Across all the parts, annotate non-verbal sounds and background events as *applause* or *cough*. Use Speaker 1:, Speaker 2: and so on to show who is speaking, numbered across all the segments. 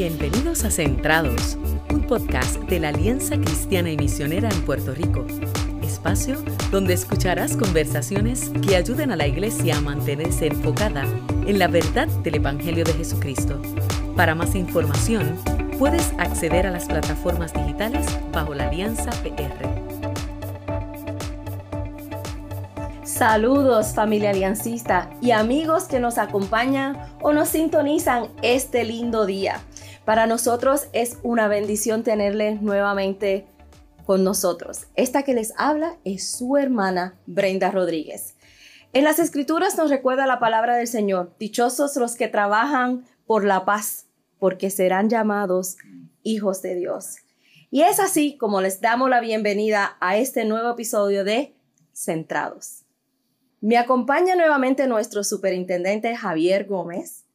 Speaker 1: Bienvenidos a Centrados, un podcast de la Alianza Cristiana y Misionera en Puerto Rico. Espacio donde escucharás conversaciones que ayuden a la iglesia a mantenerse enfocada en la verdad del Evangelio de Jesucristo. Para más información, puedes acceder a las plataformas digitales bajo la Alianza PR.
Speaker 2: Saludos familia aliancista y amigos que nos acompañan o nos sintonizan este lindo día. Para nosotros es una bendición tenerles nuevamente con nosotros. Esta que les habla es su hermana Brenda Rodríguez. En las escrituras nos recuerda la palabra del Señor, dichosos los que trabajan por la paz, porque serán llamados hijos de Dios. Y es así como les damos la bienvenida a este nuevo episodio de Centrados. Me acompaña nuevamente nuestro superintendente Javier Gómez.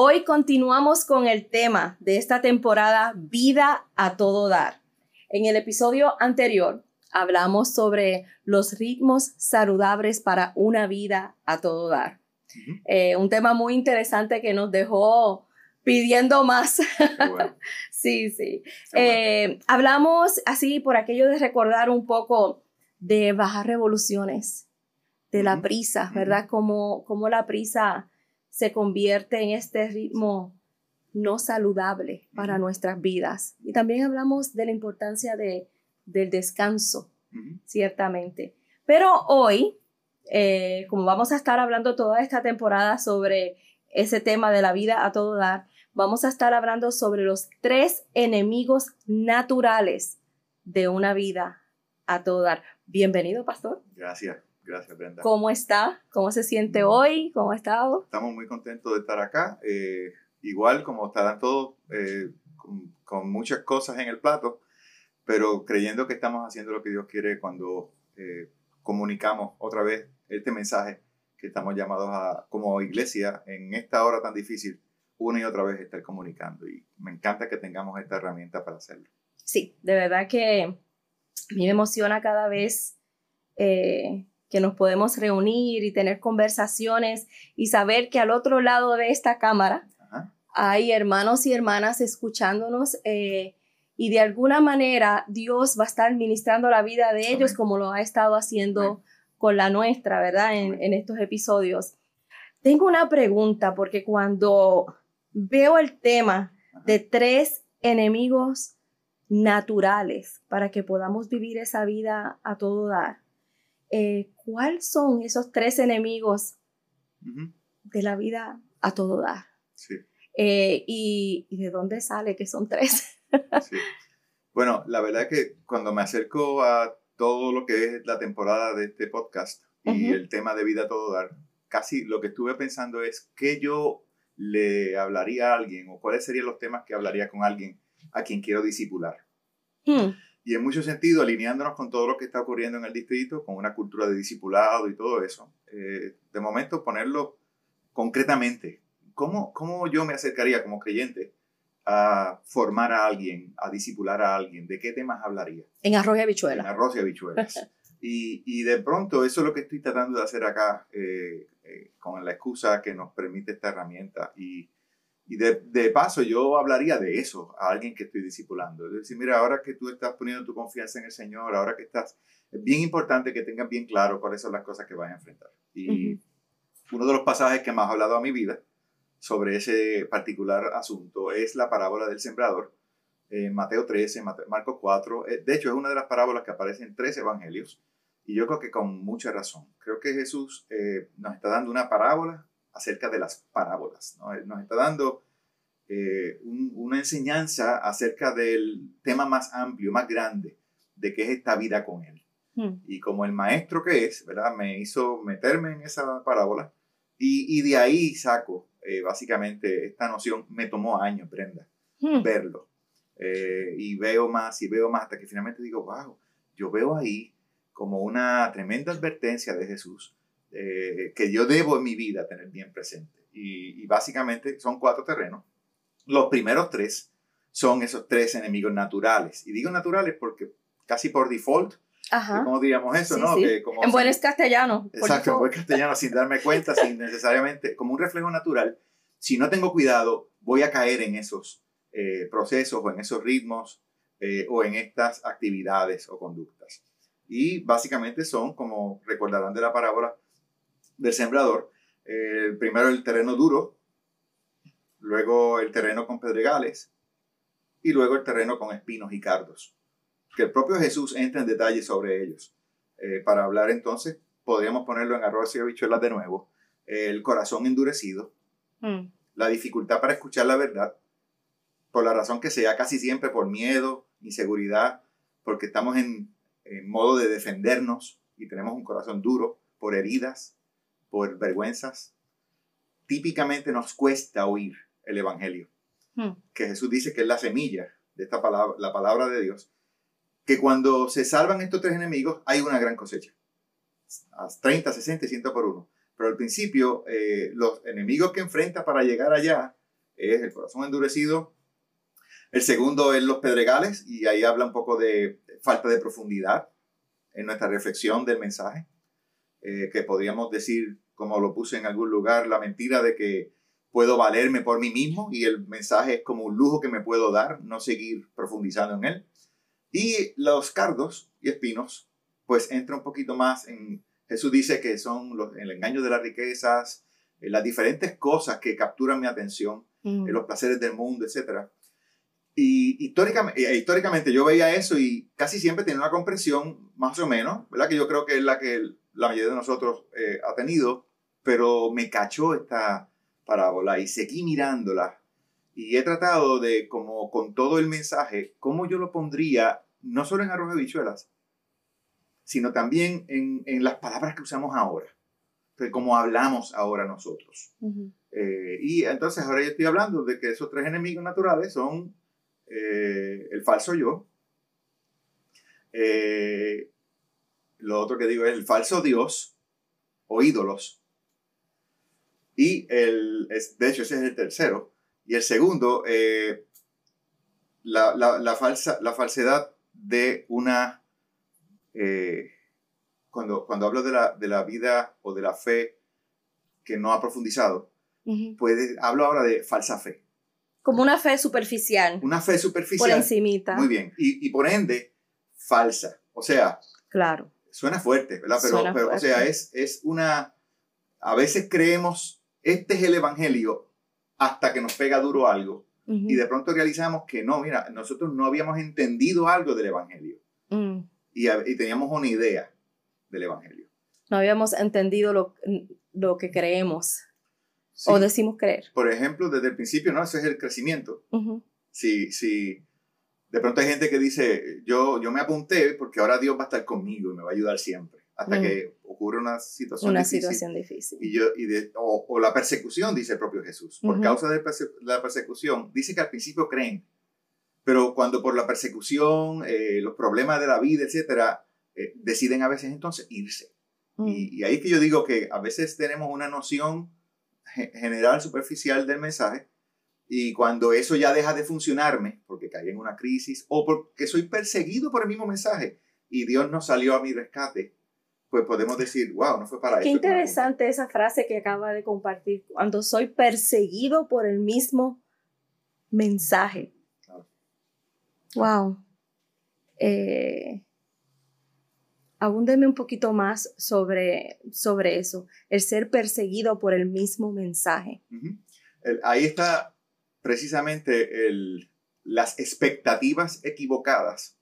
Speaker 2: Hoy continuamos con el tema de esta temporada Vida a todo dar. En el episodio anterior hablamos sobre los ritmos saludables para una vida a todo dar. Eh, un tema muy interesante que nos dejó pidiendo más. *laughs* sí, sí. Eh, hablamos así por aquello de recordar un poco de bajar revoluciones de la prisa, ¿verdad? Cómo, la prisa se convierte en este ritmo no saludable para nuestras vidas. Y también hablamos de la importancia de, del descanso, ciertamente. Pero hoy, eh, como vamos a estar hablando toda esta temporada sobre ese tema de la vida a todo dar, vamos a estar hablando sobre los tres enemigos naturales de una vida a todo dar. Bienvenido, pastor.
Speaker 3: Gracias. Gracias, Brenda.
Speaker 2: ¿Cómo está? ¿Cómo se siente hoy? ¿Cómo ha estado?
Speaker 3: Estamos muy contentos de estar acá. Eh, igual como estarán todos eh, con, muchas cosas en el plato, pero creyendo que estamos haciendo lo que Dios quiere cuando eh, comunicamos otra vez este mensaje que estamos llamados a, como iglesia, en esta hora tan difícil, una y otra vez estar comunicando. Y me encanta que tengamos esta herramienta para hacerlo.
Speaker 2: Sí, de verdad que a mí me emociona cada vez que nos podemos reunir y tener conversaciones y saber que al otro lado de esta cámara hay hermanos y hermanas escuchándonos eh, y de alguna manera Dios va a estar ministrando la vida de ellos como lo ha estado haciendo con la nuestra, ¿verdad? En, en estos episodios. Tengo una pregunta porque cuando veo el tema de tres enemigos naturales para que podamos vivir esa vida a todo dar, eh, ¿cuáles son esos tres enemigos de la vida a todo dar? Sí. Eh, y, de dónde sale que son tres? *laughs*
Speaker 3: sí. Bueno, la verdad es que cuando me acerco a todo lo que es la temporada de este podcast y el tema de vida a todo dar, casi lo que estuve pensando es qué yo le hablaría a alguien o cuáles serían los temas que hablaría con alguien a quien quiero disipular. Hmm y en mucho sentido alineándonos con todo lo que está ocurriendo en el distrito, con una cultura de discipulado y todo eso. Eh, de momento ponerlo concretamente, ¿cómo, ¿cómo yo me acercaría como creyente a formar a alguien, a discipular a alguien? ¿De qué temas hablaría?
Speaker 2: En arroz y habichuelas.
Speaker 3: En arroz y habichuelas. *laughs* y, y, de pronto eso es lo que estoy tratando de hacer acá, eh, eh, con la excusa que nos permite esta herramienta. Y y de, de, paso, yo hablaría de eso a alguien que estoy discipulando. Es decir, mira, ahora que tú estás poniendo tu confianza en el Señor, ahora que estás, es bien importante que tengas bien claro cuáles son las cosas que vas a enfrentar. Y uno de los pasajes que más ha hablado a mi vida sobre ese particular asunto es la parábola del sembrador. En Mateo 13, Marcos 4. Eh, de hecho, es una de las parábolas que aparecen en tres evangelios. Y yo creo que con mucha razón. Creo que Jesús eh, nos está dando una parábola acerca de las parábolas. ¿no? Nos está dando eh, una enseñanza acerca del tema más amplio, más grande, de qué es esta vida con Él. Hmm. Y como el maestro que es, ¿verdad? Me hizo meterme en esa parábola y, y de ahí saco eh, básicamente esta noción. Me tomó años, Brenda, hmm. verlo. Eh, y veo más y veo más hasta que finalmente digo, wow, yo veo ahí como una tremenda advertencia de Jesús eh, que yo debo en mi vida tener bien presente. Y, básicamente son cuatro terrenos. Los primeros tres son esos tres enemigos naturales. Y digo naturales porque casi por default, ¿cómo diríamos eso? ¿no?
Speaker 2: como en buen castellano.
Speaker 3: Exacto, en buen castellano, sin darme cuenta, sin *laughs* necesariamente, como un reflejo natural. Si no tengo cuidado, voy a caer en esos eh, procesos o en esos ritmos eh, o en estas actividades o conductas. Y básicamente son, como recordarán de la parábola del sembrador, el primero el terreno duro, luego el terreno con pedregales y luego el terreno con espinos y cardos. Que el propio Jesús entra en detalle sobre ellos. Eh, para hablar entonces, podríamos ponerlo en arroz y habichuelas de nuevo. el corazón endurecido, mm. la dificultad para escuchar la verdad, por la razón que sea, casi siempre por miedo, inseguridad, porque estamos en, en modo de defendernos y tenemos un corazón duro por heridas, por vergüenzas. Típicamente nos cuesta oír el Evangelio, hmm. que Jesús dice que es la semilla de esta palabra, la palabra de Dios, que cuando se salvan estos tres enemigos hay una gran cosecha, a 30, 60 y 100 por uno. Pero al principio, eh, los enemigos que enfrenta para llegar allá es el corazón endurecido, el segundo es los pedregales, y ahí habla un poco de falta de profundidad en nuestra reflexión del mensaje, eh, que podríamos decir, como lo puse en algún lugar, la mentira de que puedo valerme por mí mismo y el mensaje es como un lujo que me puedo dar, no seguir profundizando en él. Y los cardos y espinos, pues entra un poquito más en, Jesús dice que son los, el engaño de las riquezas, eh, las diferentes cosas que capturan mi atención, mm. los placeres del mundo, etc. Y históricamente, eh, históricamente yo veía eso y casi siempre tenía una comprensión más o menos, ¿verdad? Que yo creo que es la que la mayoría de nosotros eh, ha tenido, pero me cachó esta parábola y seguí mirándola. Y he tratado de, como con todo el mensaje, cómo yo lo pondría, no solo en arroz de bichuelas, sino también en, en, las palabras que usamos ahora, como hablamos ahora nosotros. Eh, y entonces ahora yo estoy hablando de que esos tres enemigos naturales son eh, el falso yo. Eh, lo otro que digo es el falso Dios o ídolos. Y el, de hecho ese es el tercero. Y el segundo, eh, la, falsa, la falsedad de una... cuando, cuando hablo de la, de la, vida o de la fe que no ha profundizado, pues hablo ahora de falsa fe.
Speaker 2: Como una fe superficial.
Speaker 3: Una fe superficial.
Speaker 2: Por encimita.
Speaker 3: Muy bien. Y, y por ende, falsa. O sea.
Speaker 2: Claro.
Speaker 3: Suena fuerte, ¿verdad? Pero, pero o sea, es, es una... A veces creemos, este es el Evangelio, hasta que nos pega duro algo. Y de pronto realizamos que no, mira, nosotros no habíamos entendido algo del Evangelio. Mm. Y, y, teníamos una idea del Evangelio.
Speaker 2: No habíamos entendido lo, lo que creemos o decimos creer.
Speaker 3: Por ejemplo, desde el principio, ¿no? Ese es el crecimiento. Si, si de pronto hay gente que dice, yo, yo me apunté porque ahora Dios va a estar conmigo y me va a ayudar siempre, hasta que ocurre una situación
Speaker 2: una
Speaker 3: difícil.
Speaker 2: situación difícil.
Speaker 3: Y yo, y de, o, o, la persecución, dice el propio Jesús. Por causa de la persecución, dice que al principio creen, pero cuando por la persecución, eh, los problemas de la vida, etcétera, eh, deciden a veces entonces irse. Mm. Y, y ahí es que yo digo que a veces tenemos una noción general, superficial del mensaje. Y cuando eso ya deja de funcionarme, porque caí en una crisis o porque soy perseguido por el mismo mensaje y Dios no salió a mi rescate, pues podemos decir, wow, no fue para eso.
Speaker 2: Qué interesante esa frase que acaba de compartir, cuando soy perseguido por el mismo mensaje. Wow. Eh, abúndeme un poquito más sobre, sobre eso, el ser perseguido por el mismo mensaje.
Speaker 3: ahí está precisamente el, las expectativas equivocadas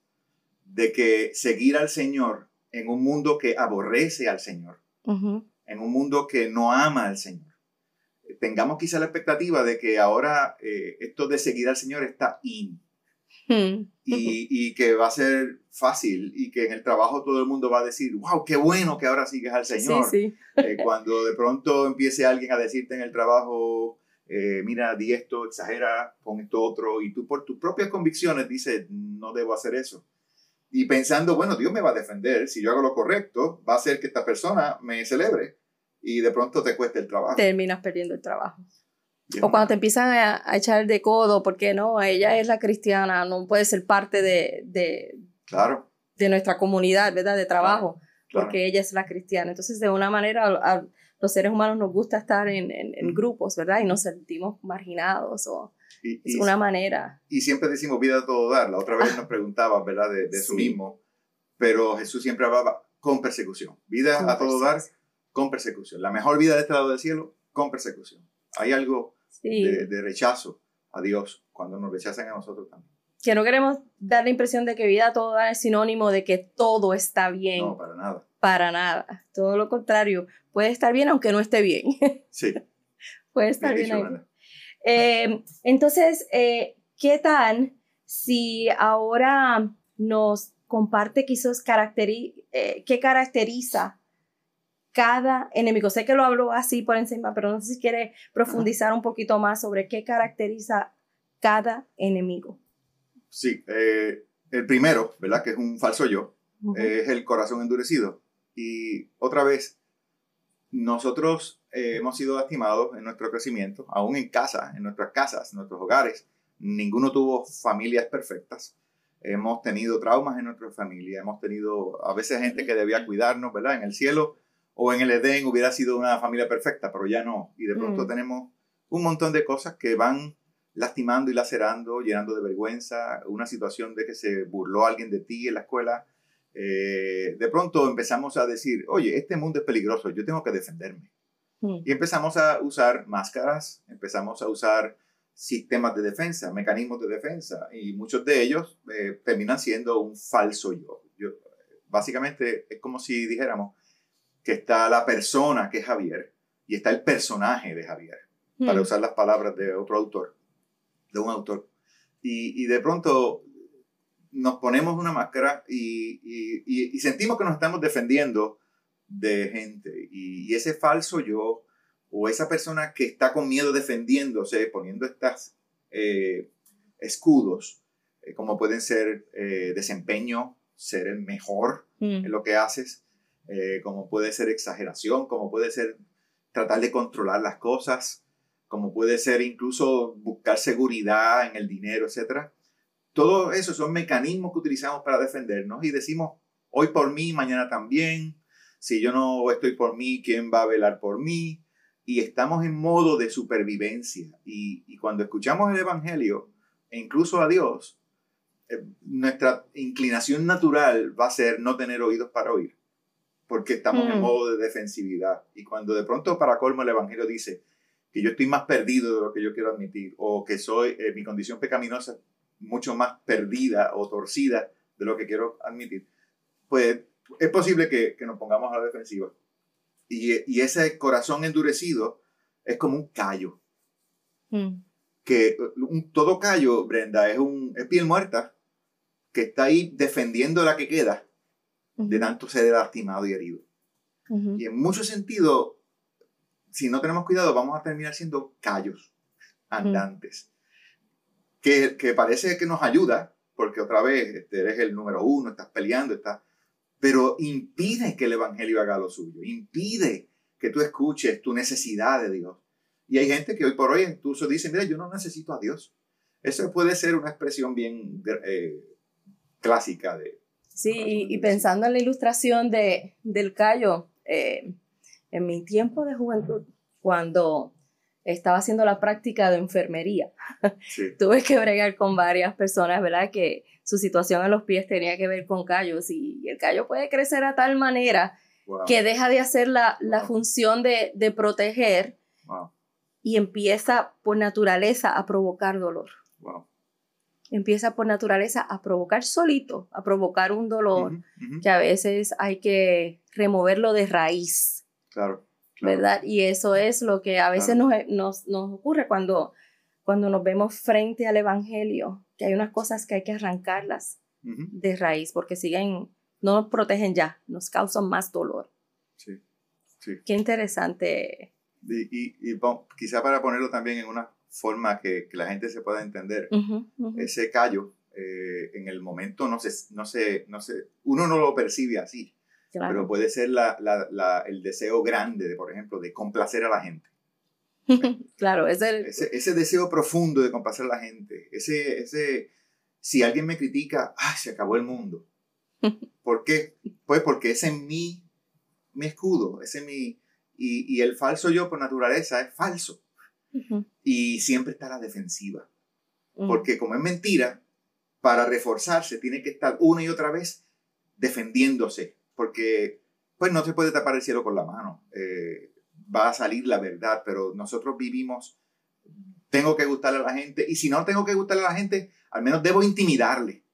Speaker 3: de que seguir al Señor en un mundo que aborrece al Señor, en un mundo que no ama al Señor. Tengamos quizá la expectativa de que ahora eh, esto de seguir al Señor está in, Hmm. y, y, que va a ser fácil y que en el trabajo todo el mundo va a decir, wow, qué bueno que ahora sigues al Señor. Sí, eh, cuando de pronto empiece alguien a decirte en el trabajo, eh, mira, di esto, exagera, pon esto otro, y tú por tus propias convicciones dices, no debo hacer eso. Y pensando, bueno, Dios me va a defender, si yo hago lo correcto, va a hacer que esta persona me celebre y de pronto te cueste el trabajo.
Speaker 2: Terminas perdiendo el trabajo. O cuando te empiezan a, echar de codo, porque no, ella es la cristiana, no puede ser parte de, de,
Speaker 3: claro.
Speaker 2: de nuestra comunidad, ¿verdad? De trabajo, porque ella es la cristiana. Entonces, de una manera, los seres humanos nos gusta estar en, en, grupos, ¿verdad? Y nos sentimos marginados o es una manera.
Speaker 3: Y siempre decimos vida a todo dar. La otra vez nos preguntaba, ¿verdad? De, de eso mismo. Pero Jesús siempre hablaba con persecución. Vida a todo dar con persecución. La mejor vida de este lado del cielo con persecución. Hay algo de, de rechazo a Dios cuando nos rechazan a nosotros también
Speaker 2: que no queremos dar la impresión de que vida a todo dar es sinónimo de que todo está bien.
Speaker 3: No, para nada.
Speaker 2: Para nada. Todo lo contrario. Puede estar bien aunque no esté bien.
Speaker 3: Sí. *laughs*
Speaker 2: Puede estar bien. Eh, entonces, eh, ¿qué tal si ahora nos comparte quizás eh, qué caracteriza cada enemigo? Sé que lo hablo así por encima, pero no sé si quiere profundizar un poquito más sobre qué caracteriza cada enemigo.
Speaker 3: Sí, eh, el primero, ¿verdad? Que es un falso yo, es el corazón endurecido. Y otra vez, nosotros eh, hemos sido lastimados en nuestro crecimiento, aún en casa, en nuestras casas, en nuestros hogares. Ninguno tuvo familias perfectas. Hemos tenido traumas en nuestra familia, hemos tenido a veces gente que debía cuidarnos, ¿verdad? En el cielo o en el Edén hubiera sido una familia perfecta, pero ya no. Y de pronto mm. tenemos un montón de cosas que van lastimando y lacerando, llenando de vergüenza, una situación de que se burló alguien de ti en la escuela. Eh, de pronto empezamos a decir, oye, este mundo es peligroso, yo tengo que defenderme. Hmm. Y empezamos a usar máscaras, empezamos a usar sistemas de defensa, mecanismos de defensa, y muchos de ellos eh, terminan siendo un falso yo. yo. Básicamente es como si dijéramos que está la persona que es Javier y está el personaje de Javier, para hmm. usar las palabras de otro autor de un autor. Y, y de pronto nos ponemos una máscara y, y, sentimos que nos estamos defendiendo de gente. Y, ese falso yo o esa persona que está con miedo defendiéndose, poniendo estas eh, escudos, eh, como pueden ser eh, desempeño, ser el mejor mm. en lo que haces, como puede ser exageración, como puede ser tratar de controlar las cosas, como puede ser incluso buscar seguridad en el dinero, etc. Todo eso son mecanismos que utilizamos para defendernos y decimos, hoy por mí, mañana también, si yo no estoy por mí, ¿quién va a velar por mí? Y estamos en modo de supervivencia. Y, cuando escuchamos el Evangelio, e incluso a Dios, eh, nuestra inclinación natural va a ser no tener oídos para oír, porque estamos en mm. modo de defensividad. Y cuando de pronto para colmo el Evangelio dice, que yo estoy más perdido de lo que yo quiero admitir, o que soy, eh, mi condición pecaminosa mucho más perdida o torcida de lo que quiero admitir, pues es posible que, que nos pongamos a la defensiva. Y, y, ese corazón endurecido es como un callo. Hmm. Que un, todo callo, Brenda, es, un, es piel muerta que está ahí defendiendo la que queda de tanto ser lastimado y herido. Y en muchos sentidos, si no tenemos cuidado, vamos a terminar siendo callos andantes. Que, que, parece que nos ayuda, porque otra vez este, eres el número uno, estás peleando, estás, pero impide que el Evangelio haga lo suyo, impide que tú escuches tu necesidad de Dios. Y hay gente que hoy por hoy incluso dice, mira, yo no necesito a Dios. Eso puede ser una expresión bien eh, clásica de...
Speaker 2: Sí, y, pensando en la ilustración de, del callo, eh, en mi tiempo de juventud, cuando estaba haciendo la práctica de enfermería, *laughs* tuve que bregar con varias personas, ¿verdad? Que su situación en los pies tenía que ver con callos y el callo puede crecer a tal manera que deja de hacer la, la función de, de proteger y empieza por naturaleza a provocar dolor. Empieza por naturaleza a provocar solito, a provocar un dolor que a veces hay que removerlo de raíz.
Speaker 3: Claro.
Speaker 2: ¿Verdad? Y eso es lo que a veces nos, nos, nos, ocurre cuando, cuando nos vemos frente al Evangelio, que hay unas cosas que hay que arrancarlas de raíz porque siguen, no nos protegen ya, nos causan más dolor.
Speaker 3: Sí, sí.
Speaker 2: Qué interesante.
Speaker 3: Y, y, quizá para ponerlo también en una forma que, que la gente se pueda entender, ese callo eh, en el momento no se, no, se, no se, uno no lo percibe así, pero puede ser la, la, el deseo grande, de, por ejemplo, de complacer a la gente. *laughs*
Speaker 2: claro, es
Speaker 3: ese, ese, deseo profundo de complacer a la gente. Ese, ese, si alguien me critica, ¡ay, se acabó el mundo! *laughs* ¿Por qué? Pues porque ese es mi, mi escudo, ese es mi... Y, y, el falso yo por naturaleza es falso. Y siempre está a la defensiva. Porque como es mentira, para reforzarse tiene que estar una y otra vez defendiéndose. Porque pues no se puede tapar el cielo con la mano. Eh, va a salir la verdad, pero nosotros vivimos, tengo que gustarle a la gente. Y si no tengo que gustarle a la gente, al menos debo intimidarle.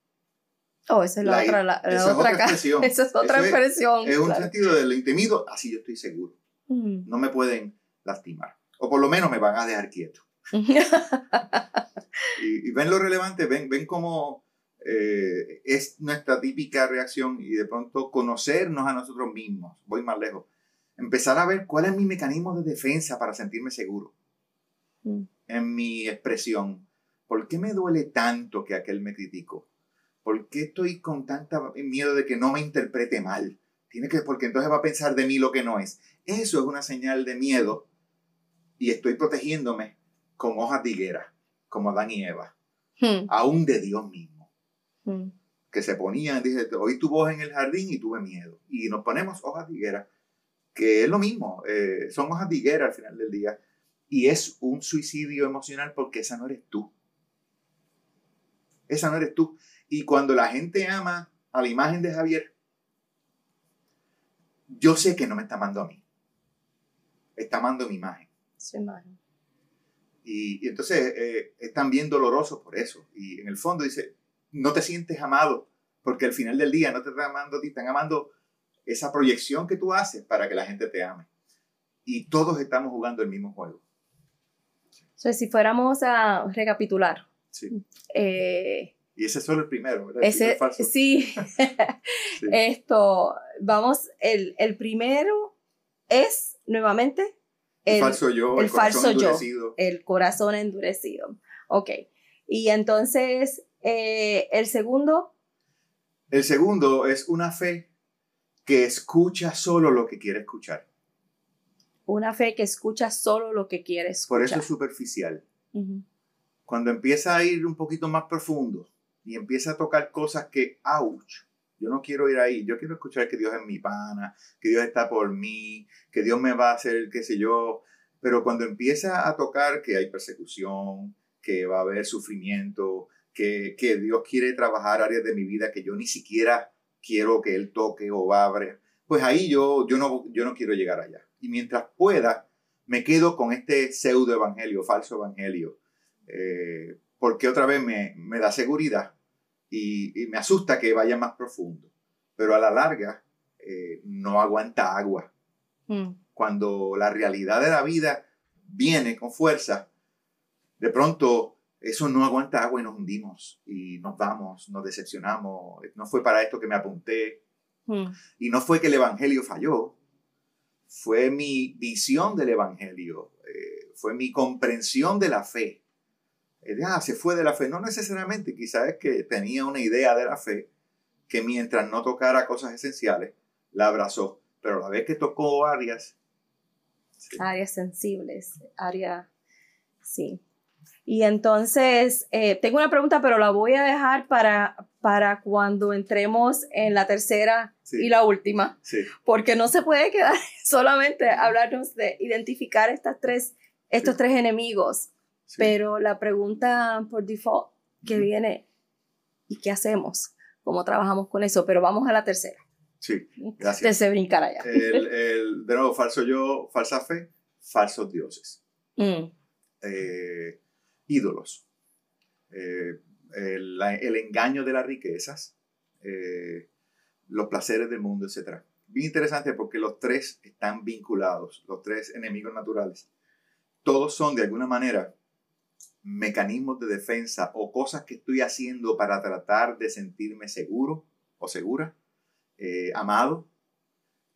Speaker 2: Oh, esa es la, otra, la, esa *laughs* otra, es expresión. Esa es otra expresión.
Speaker 3: Es, un sentido de lo intimido, así yo estoy seguro. No me pueden lastimar. O por lo menos me van a dejar quieto. *laughs* y, ven lo relevante, ven, ven cómo eh, es nuestra típica reacción y de pronto conocernos a nosotros mismos. Voy más lejos. Empezar a ver cuál es mi mecanismo de defensa para sentirme seguro en mi expresión. ¿Por qué me duele tanto que aquel me criticó? ¿Por qué estoy con tanta miedo de que no me interprete mal? Tiene que, porque entonces va a pensar de mí lo que no es. Eso es una señal de miedo y estoy protegiéndome con hojas de higuera, como Adán y Eva, hmm. aún de Dios mismo. Hmm. Que se ponían, dice, oí tu voz en el jardín y tuve miedo. Y nos ponemos hojas de higuera, que es lo mismo, eh, son hojas de higuera al final del día. Y es un suicidio emocional porque esa no eres tú. Esa no eres tú. Y cuando la gente ama a la imagen de Javier, yo sé que no me está amando a mí. Está amando mi imagen.
Speaker 2: Su imagen.
Speaker 3: Y, entonces eh, es también doloroso por eso. Y en el fondo dice, no te sientes amado, porque al final del día no te están amando a ti, están amando esa proyección que tú haces para que la gente te ame. Y todos estamos jugando el mismo juego.
Speaker 2: Entonces, si fuéramos a recapitular,
Speaker 3: sí.
Speaker 2: eh,
Speaker 3: y ese es solo el primero, ¿verdad?
Speaker 2: Ese, *laughs* sí. Esto, vamos, el, el, primero es nuevamente
Speaker 3: el, falso yo,
Speaker 2: el, falso yo, el corazón endurecido. Ok. Y entonces, eh, el segundo.
Speaker 3: El segundo es una fe que escucha solo lo que quiere escuchar.
Speaker 2: Una fe que escucha solo lo que quiere escuchar.
Speaker 3: Por eso es superficial. Cuando empieza a ir un poquito más profundo, y empieza a tocar cosas que, ouch, yo no quiero ir ahí, yo quiero escuchar que Dios es mi pana, que Dios está por mí, que Dios me va a hacer, qué sé yo, pero cuando empieza a tocar que hay persecución, que va a haber sufrimiento, que, que Dios quiere trabajar áreas de mi vida que yo ni siquiera quiero que Él toque o abra, pues ahí yo, yo, no, yo no quiero llegar allá. Y mientras pueda, me quedo con este pseudo evangelio, falso evangelio, eh, porque otra vez me, me da seguridad y, me asusta que vaya más profundo. Pero a la larga eh, no aguanta agua. Mm. Cuando la realidad de la vida viene con fuerza, de pronto eso no aguanta agua y nos hundimos y nos vamos, nos decepcionamos. No fue para esto que me apunté. Mm. Y no fue que el Evangelio falló, fue mi visión del Evangelio, eh, fue mi comprensión de la fe ah, se fue de la fe. No necesariamente, quizás es que tenía una idea de la fe que mientras no tocara cosas esenciales, la abrazó. Pero a la vez que tocó áreas...
Speaker 2: Áreas sensibles, áreas... Sí. Y entonces, eh, tengo una pregunta, pero la voy a dejar para, para cuando entremos en la tercera y la última.
Speaker 3: Sí.
Speaker 2: Porque no se puede quedar *laughs* solamente hablarnos de identificar estas tres, estos tres enemigos pero la pregunta por default que viene, ¿y qué hacemos? ¿Cómo trabajamos con eso? Pero vamos a la tercera.
Speaker 3: Sí, gracias.
Speaker 2: De brincar allá.
Speaker 3: El, de nuevo, falso yo, falsa fe, falsos dioses. *laughs* Mm. Eh, ídolos. Eh, el, engaño de las riquezas, eh, los placeres del mundo, etc. Bien interesante porque los tres están vinculados, los tres enemigos naturales. Todos son de alguna manera mecanismos de defensa o cosas que estoy haciendo para tratar de sentirme seguro o segura, eh, amado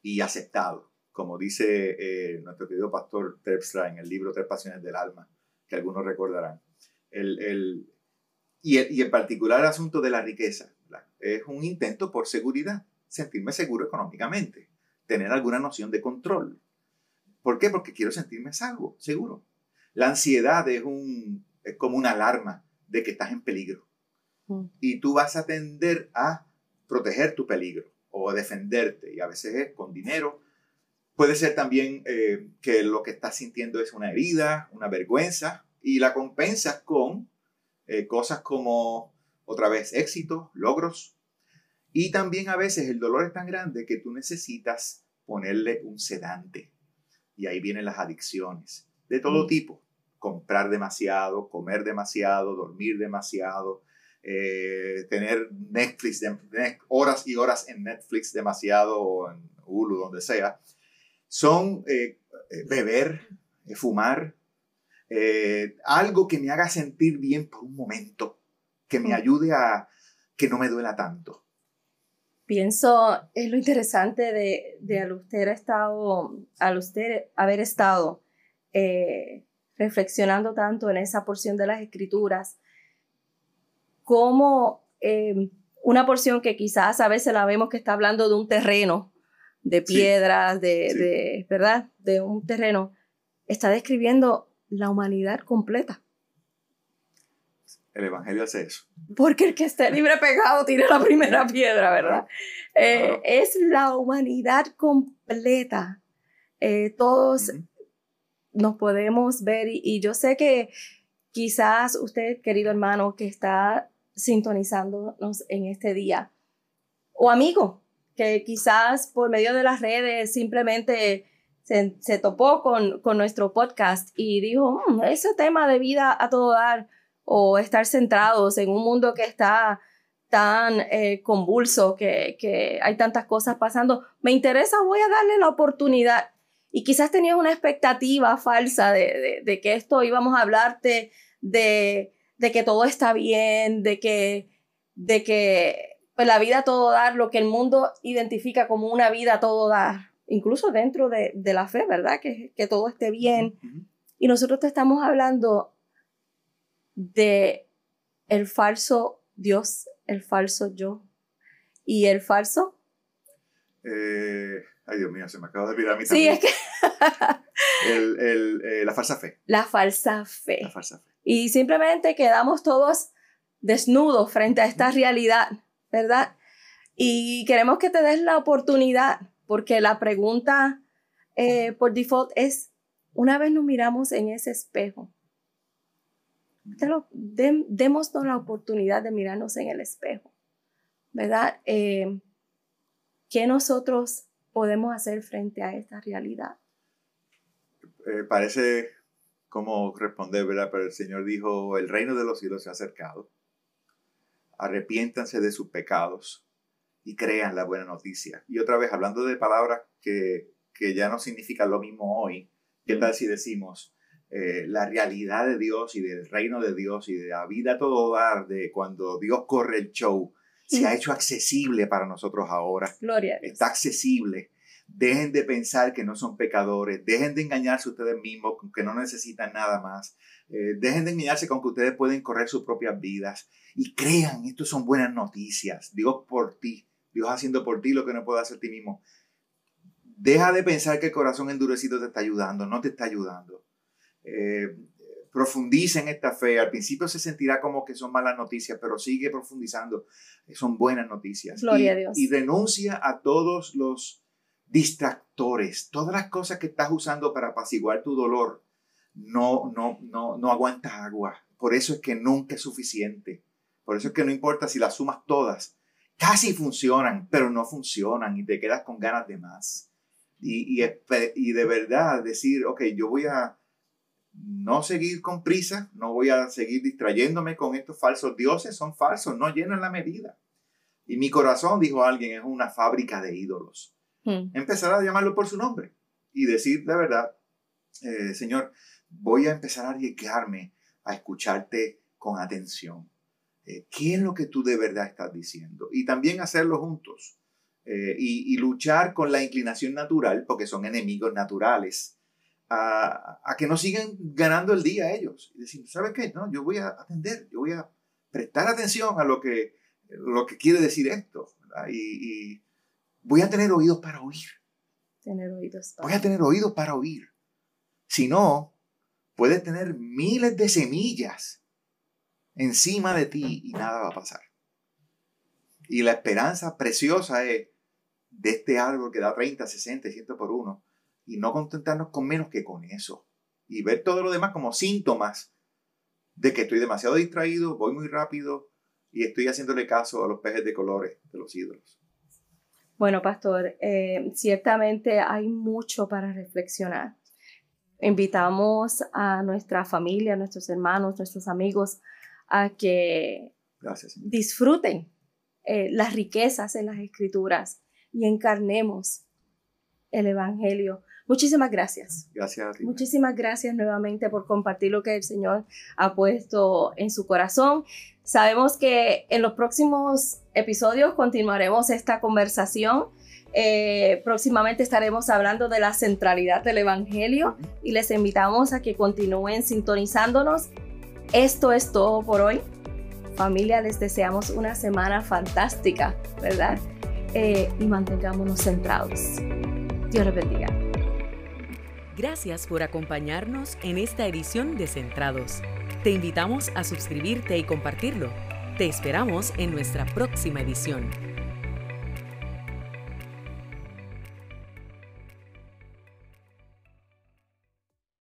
Speaker 3: y aceptado, como dice nuestro querido pastor Terpstra en el libro Tres Pasiones del Alma, que algunos recordarán. El, y, y, en particular el asunto de la riqueza, es un intento por seguridad, sentirme seguro económicamente, tener alguna noción de control. ¿Por qué? Porque quiero sentirme salvo, seguro. La ansiedad es un es como una alarma de que estás en peligro. Mm. Y tú vas a tender a proteger tu peligro o a defenderte. Y a veces es con dinero, Puede ser también eh, que lo que estás sintiendo es una herida, una vergüenza, y la compensas con eh, cosas como, otra vez, éxito, logros. Y también a veces el dolor es tan grande que tú necesitas ponerle un sedante. Y ahí vienen las adicciones, de todo mm. tipo. Comprar demasiado, comer demasiado, dormir demasiado, eh, tener Netflix, horas y horas en Netflix demasiado o en Hulu, donde sea son eh, eh, beber, eh, fumar, algo que me haga sentir bien por un momento, que me ayude a que no me duela tanto.
Speaker 2: Pienso, es lo interesante de, de al usted, estado, al usted haber estado reflexionando tanto en esa porción de las escrituras, como una porción que quizás a veces la vemos que está hablando de un terreno, de piedras, de, ¿verdad? De un terreno, está describiendo la humanidad completa.
Speaker 3: El Evangelio hace eso.
Speaker 2: Porque el que esté libre pegado tiene la primera piedra, ¿verdad? Eh, es la humanidad completa. Eh, todos nos podemos ver y, yo sé que quizás usted, querido hermano, que está sintonizándonos en este día, o amigo, que quizás por medio de las redes simplemente se, topó con, nuestro podcast y dijo, mm, ese tema de vida a todo dar o estar centrados en un mundo que está tan eh, convulso, que, hay tantas cosas pasando, me interesa, voy a darle la oportunidad. Y quizás tenías una expectativa falsa de, que esto íbamos a hablarte de, de que todo está bien, de que, de que pues la vida a todo dar, lo que el mundo identifica como una vida a todo dar, incluso dentro de, la fe, ¿verdad? Que, que, todo esté bien. Y nosotros te estamos hablando de el falso Dios, el falso yo. ¿Y el falso?
Speaker 3: Eh, ay, Dios mío, se me acaba de olvidar mi
Speaker 2: Sí, es que... *laughs*
Speaker 3: Eh, la falsa fe.
Speaker 2: La falsa fe.
Speaker 3: La falsa fe.
Speaker 2: Y simplemente quedamos todos desnudos frente a esta realidad ¿verdad? Y queremos que te des la oportunidad, porque la pregunta eh, por default es, una vez nos miramos en ese espejo, démonos la oportunidad de mirarnos en el espejo, ¿verdad? Eh, ¿Qué nosotros podemos hacer frente a esta realidad?
Speaker 3: Eh, parece como responder, ¿verdad? Pero el Señor dijo, el reino de los cielos se ha acercado arrepiéntanse de sus pecados y crean la buena noticia. Y otra vez, hablando de palabras que, ya no significan lo mismo hoy, ¿qué tal si decimos eh, la realidad de Dios y del reino de Dios y de la vida todo dar de cuando Dios corre el show? Se ha hecho accesible para nosotros ahora.
Speaker 2: Gloria.
Speaker 3: Está accesible. Dejen de pensar que no son pecadores. Dejen de engañarse ustedes mismos, que no necesitan nada más. Eh, dejen de engañarse con que ustedes pueden correr sus propias vidas. Y crean, esto son buenas noticias. Dios por ti. Dios haciendo por ti lo que no puede hacer ti mismo. Deja de pensar que el corazón endurecido te está ayudando. No te está ayudando. Eh, profundiza en esta fe. Al principio se sentirá como que son malas noticias, pero sigue profundizando. Son buenas noticias.
Speaker 2: Gloria
Speaker 3: y,
Speaker 2: a Dios.
Speaker 3: Y renuncia a todos los distractores, todas las cosas que estás usando para apaciguar tu dolor, no, no, no, no aguanta agua. Por eso es que nunca es suficiente. Por eso es que no importa si las sumas todas. Casi funcionan, pero no funcionan y te quedas con ganas de más. Y, y, y de verdad decir, ok, yo voy a no seguir con prisa, no voy a seguir distrayéndome con estos falsos dioses, son falsos, no llenan la medida. Y mi corazón, dijo alguien, es una fábrica de ídolos. Hmm. Empezar a llamarlo por su nombre y decir de verdad, eh, Señor, voy a empezar a arriesgarme a escucharte con atención. Eh, ¿Qué es lo que tú de verdad estás diciendo? Y también hacerlo juntos. Eh, y, luchar con la inclinación natural, porque son enemigos naturales, a, que no sigan ganando el día ellos. Y decir, ¿sabes qué? No, yo voy a atender, yo voy a prestar atención a lo que, lo que quiere decir esto. Y, voy a tener oídos para oír.
Speaker 2: Tener oídos
Speaker 3: Voy a tener oídos para oír. Si no, puedes tener miles de semillas encima de ti y nada va a pasar. Y la esperanza preciosa es de este árbol que da 30, 60, 100 por uno, y no contentarnos con menos que con eso. Y ver todo lo demás como síntomas de que estoy demasiado distraído, voy muy rápido y estoy haciéndole caso a los peces de colores de los ídolos.
Speaker 2: Bueno, pastor, eh, ciertamente hay mucho para reflexionar. Invitamos a nuestra familia, a nuestros hermanos, nuestros amigos a que disfruten eh, las riquezas en las escrituras y encarnemos el Evangelio. Muchísimas gracias.
Speaker 3: Gracias.
Speaker 2: Muchísimas gracias nuevamente por compartir lo que el Señor ha puesto en su corazón. Sabemos que en los próximos episodios continuaremos esta conversación. Eh, próximamente estaremos hablando de la centralidad del Evangelio y les invitamos a que continúen sintonizándonos. Esto es todo por hoy. Familia, les deseamos una semana fantástica, ¿verdad? Eh, y mantengámonos centrados. Dios les bendiga.
Speaker 1: Gracias por acompañarnos en esta edición de Centrados. Te invitamos a suscribirte y compartirlo. Te esperamos en nuestra próxima edición.